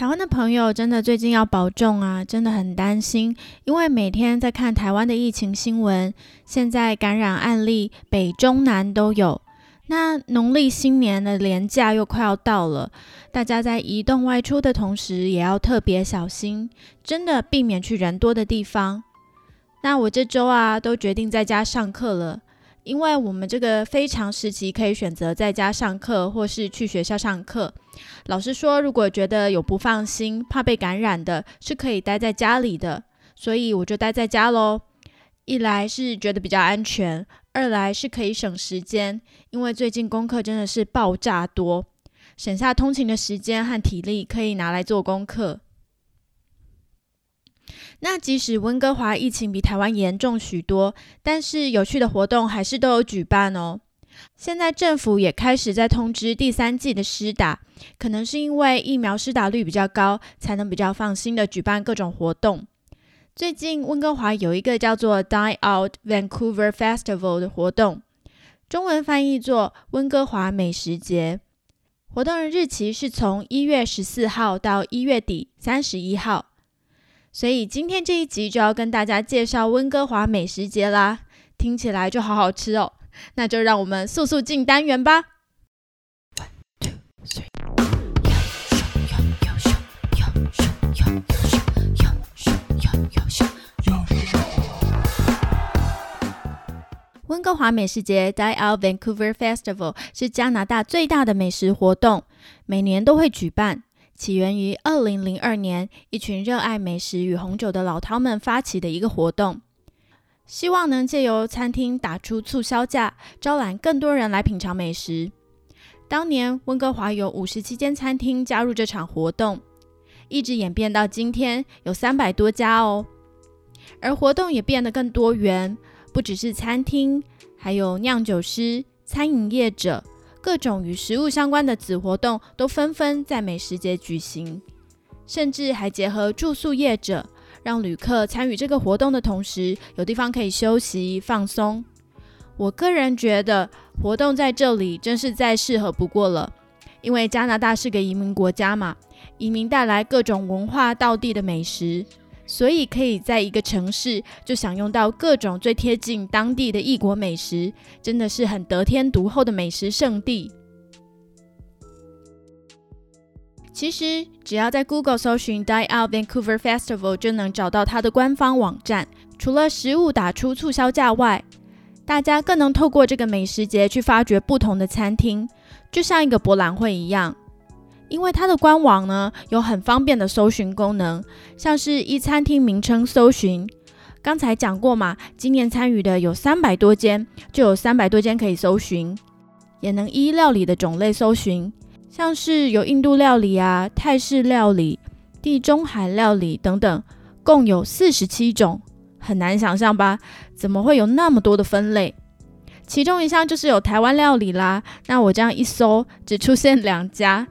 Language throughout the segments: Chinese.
台湾的朋友真的最近要保重啊，真的很担心，因为每天在看台湾的疫情新闻，现在感染案例北中南都有。那农历新年的年假又快要到了，大家在移动外出的同时，也要特别小心，真的避免去人多的地方。那我这周啊，都决定在家上课了。因为我们这个非常时期可以选择在家上课，或是去学校上课。老师说，如果觉得有不放心、怕被感染的，是可以待在家里的。所以我就待在家喽。一来是觉得比较安全，二来是可以省时间。因为最近功课真的是爆炸多，省下通勤的时间和体力，可以拿来做功课。那即使温哥华疫情比台湾严重许多，但是有趣的活动还是都有举办哦。现在政府也开始在通知第三季的施打，可能是因为疫苗施打率比较高，才能比较放心的举办各种活动。最近温哥华有一个叫做 Die Out Vancouver Festival 的活动，中文翻译作温哥华美食节。活动的日期是从一月十四号到一月底三十一号。所以今天这一集就要跟大家介绍温哥华美食节啦，听起来就好好吃哦。那就让我们速速进单元吧。温哥华美食节 （Die Out Vancouver Festival） 是加拿大最大的美食活动，每年都会举办。起源于二零零二年，一群热爱美食与红酒的老饕们发起的一个活动，希望能借由餐厅打出促销价，招揽更多人来品尝美食。当年温哥华有五十七间餐厅加入这场活动，一直演变到今天有三百多家哦。而活动也变得更多元，不只是餐厅，还有酿酒师、餐饮业者。各种与食物相关的子活动都纷纷在美食节举行，甚至还结合住宿业者，让旅客参与这个活动的同时，有地方可以休息放松。我个人觉得活动在这里真是再适合不过了，因为加拿大是个移民国家嘛，移民带来各种文化道地的美食。所以可以在一个城市就享用到各种最贴近当地的异国美食，真的是很得天独厚的美食圣地。其实只要在 Google 搜寻 Die Out Vancouver Festival，就能找到它的官方网站。除了食物打出促销价外，大家更能透过这个美食节去发掘不同的餐厅，就像一个博览会一样。因为它的官网呢有很方便的搜寻功能，像是依餐厅名称搜寻。刚才讲过嘛，今年参与的有三百多间，就有三百多间可以搜寻。也能依料理的种类搜寻，像是有印度料理啊、泰式料理、地中海料理等等，共有四十七种，很难想象吧？怎么会有那么多的分类？其中一项就是有台湾料理啦。那我这样一搜，只出现两家。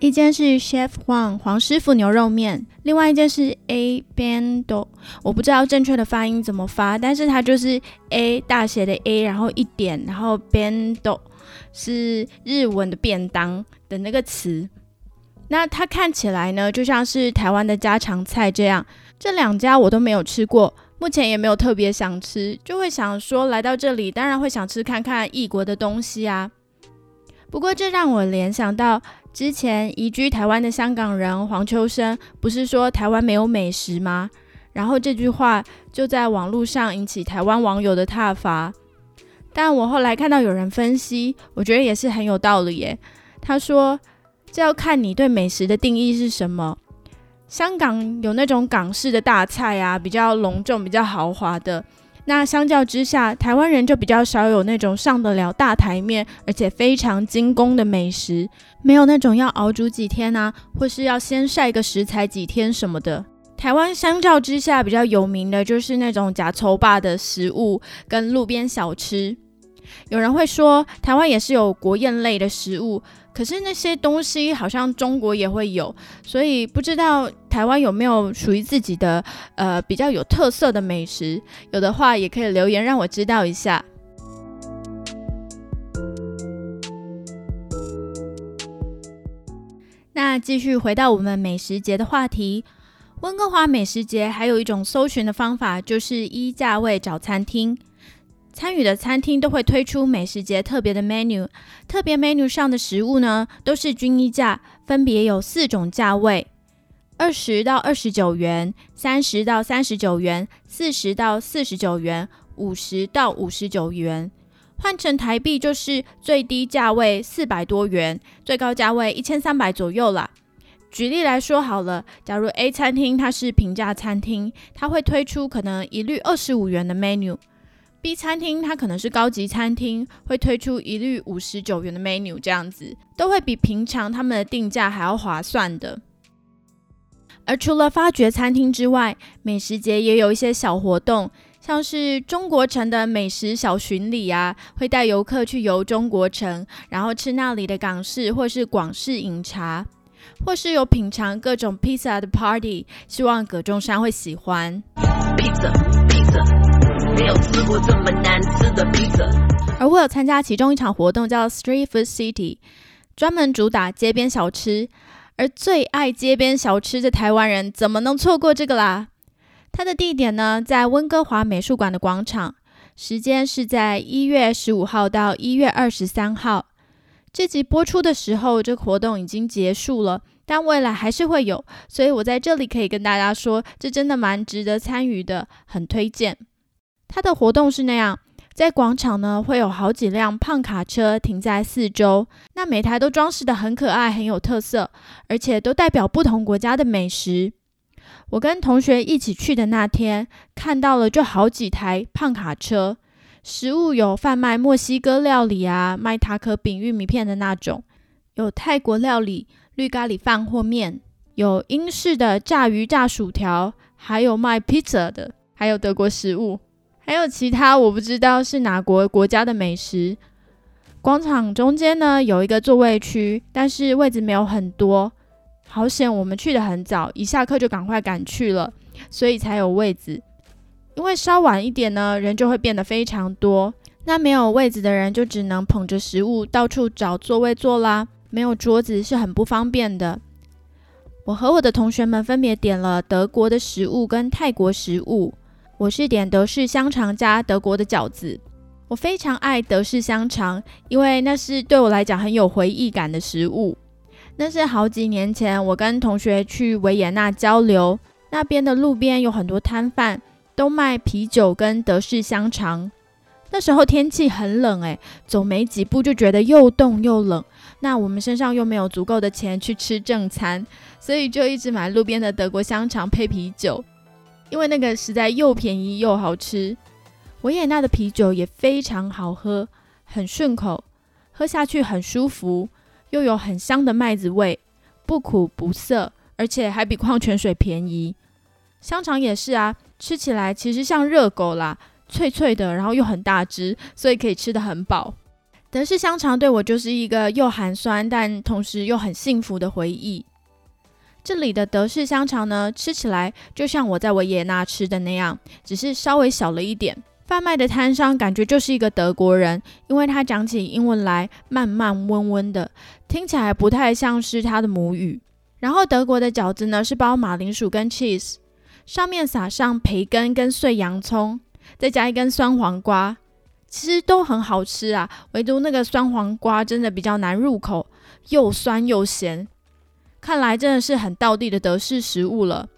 一间是 Chef Huang 黄师傅牛肉面，另外一间是 A Bando，我不知道正确的发音怎么发，但是它就是 A 大写的 A，然后一点，然后 Bando 是日文的便当的那个词。那它看起来呢，就像是台湾的家常菜这样。这两家我都没有吃过，目前也没有特别想吃，就会想说来到这里，当然会想吃看看异国的东西啊。不过这让我联想到。之前移居台湾的香港人黄秋生不是说台湾没有美食吗？然后这句话就在网络上引起台湾网友的挞伐。但我后来看到有人分析，我觉得也是很有道理耶。他说这要看你对美食的定义是什么。香港有那种港式的大菜啊，比较隆重、比较豪华的，那相较之下，台湾人就比较少有那种上得了大台面，而且非常精工的美食，没有那种要熬煮几天啊，或是要先晒个食材几天什么的。台湾相较之下比较有名的就是那种假丑霸的食物跟路边小吃。有人会说，台湾也是有国宴类的食物。可是那些东西好像中国也会有，所以不知道台湾有没有属于自己的呃比较有特色的美食？有的话也可以留言让我知道一下。那继续回到我们美食节的话题，温哥华美食节还有一种搜寻的方法，就是依价位找餐厅。参与的餐厅都会推出美食节特别的 menu，特别 menu 上的食物呢都是均一价，分别有四种价位：二十到二十九元、三十到三十九元、四十到四十九元、五十到五十九元。换成台币就是最低价位四百多元，最高价位一千三百左右啦。举例来说好了，假如 A 餐厅它是平价餐厅，它会推出可能一律二十五元的 menu。餐厅它可能是高级餐厅，会推出一律五十九元的 menu，这样子都会比平常他们的定价还要划算的。而除了发掘餐厅之外，美食节也有一些小活动，像是中国城的美食小巡礼啊，会带游客去游中国城，然后吃那里的港式或是广式饮茶，或是有品尝各种披萨的 party，希望葛中山会喜欢。没有吃过这么难吃的披萨。而我有参加其中一场活动，叫 Street Food City，专门主打街边小吃。而最爱街边小吃的台湾人，怎么能错过这个啦？它的地点呢，在温哥华美术馆的广场，时间是在一月十五号到一月二十三号。这集播出的时候，这个活动已经结束了，但未来还是会有，所以我在这里可以跟大家说，这真的蛮值得参与的，很推荐。它的活动是那样，在广场呢会有好几辆胖卡车停在四周，那每台都装饰的很可爱，很有特色，而且都代表不同国家的美食。我跟同学一起去的那天，看到了就好几台胖卡车，食物有贩卖墨西哥料理啊，卖塔可饼、玉米片的那种，有泰国料理绿咖喱饭或面，有英式的炸鱼炸薯条，还有卖披萨的，还有德国食物。还有其他我不知道是哪国国家的美食。广场中间呢有一个座位区，但是位置没有很多。好险我们去的很早，一下课就赶快赶去了，所以才有位子。因为稍晚一点呢，人就会变得非常多。那没有位子的人就只能捧着食物到处找座位坐啦。没有桌子是很不方便的。我和我的同学们分别点了德国的食物跟泰国食物。我是点德式香肠加德国的饺子，我非常爱德式香肠，因为那是对我来讲很有回忆感的食物。那是好几年前，我跟同学去维也纳交流，那边的路边有很多摊贩，都卖啤酒跟德式香肠。那时候天气很冷，诶，走没几步就觉得又冻又冷。那我们身上又没有足够的钱去吃正餐，所以就一直买路边的德国香肠配啤酒。因为那个实在又便宜又好吃，维也纳的啤酒也非常好喝，很顺口，喝下去很舒服，又有很香的麦子味，不苦不涩，而且还比矿泉水便宜。香肠也是啊，吃起来其实像热狗啦，脆脆的，然后又很大只，所以可以吃得很饱。德式香肠对我就是一个又寒酸，但同时又很幸福的回忆。这里的德式香肠呢，吃起来就像我在维也纳吃的那样，只是稍微小了一点。贩卖的摊商感觉就是一个德国人，因为他讲起英文来慢慢温温的，听起来不太像是他的母语。然后德国的饺子呢是包马铃薯跟 cheese，上面撒上培根跟碎洋葱，再加一根酸黄瓜，其实都很好吃啊。唯独那个酸黄瓜真的比较难入口，又酸又咸。看来真的是很道地的德式食物了。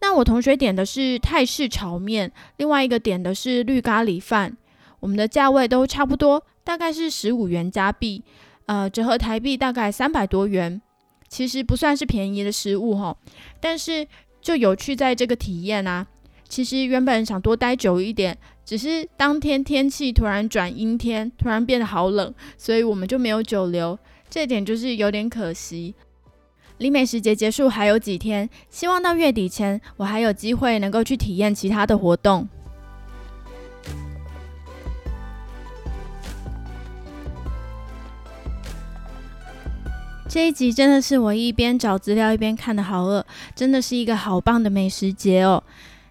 那我同学点的是泰式炒面，另外一个点的是绿咖喱饭。我们的价位都差不多，大概是十五元加币，呃，折合台币大概三百多元。其实不算是便宜的食物哈，但是就有趣在这个体验啊。其实原本想多待久一点，只是当天天气突然转阴天，突然变得好冷，所以我们就没有久留，这点就是有点可惜。离美食节结束还有几天，希望到月底前我还有机会能够去体验其他的活动。这一集真的是我一边找资料一边看的好饿，真的是一个好棒的美食节哦。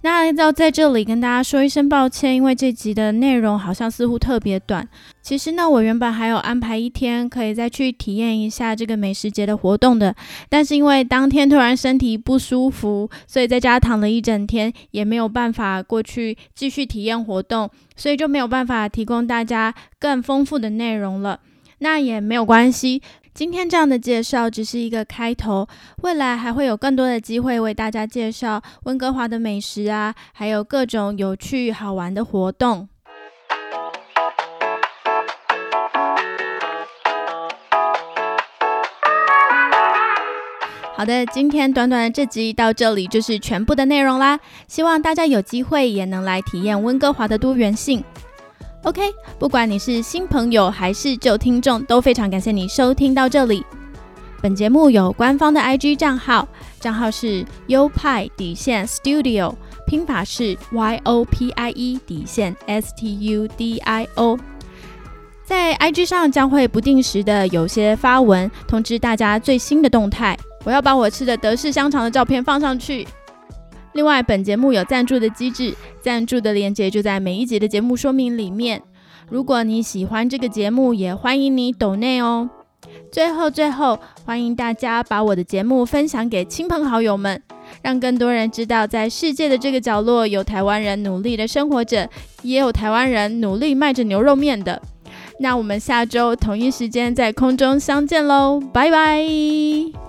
那要在这里跟大家说一声抱歉，因为这集的内容好像似乎特别短。其实呢，我原本还有安排一天可以再去体验一下这个美食节的活动的，但是因为当天突然身体不舒服，所以在家躺了一整天，也没有办法过去继续体验活动，所以就没有办法提供大家更丰富的内容了。那也没有关系。今天这样的介绍只是一个开头，未来还会有更多的机会为大家介绍温哥华的美食啊，还有各种有趣好玩的活动。好的，今天短短的这集到这里就是全部的内容啦，希望大家有机会也能来体验温哥华的多元性。OK，不管你是新朋友还是旧听众，都非常感谢你收听到这里。本节目有官方的 IG 账号，账号是优派底线 Studio，拼法是 Y O P I E 底线 S T U D I O。在 IG 上将会不定时的有些发文，通知大家最新的动态。我要把我吃的德式香肠的照片放上去。另外，本节目有赞助的机制，赞助的链接就在每一集的节目说明里面。如果你喜欢这个节目，也欢迎你抖内哦。最后，最后，欢迎大家把我的节目分享给亲朋好友们，让更多人知道，在世界的这个角落，有台湾人努力的生活着，也有台湾人努力卖着牛肉面的。那我们下周同一时间在空中相见喽，拜拜。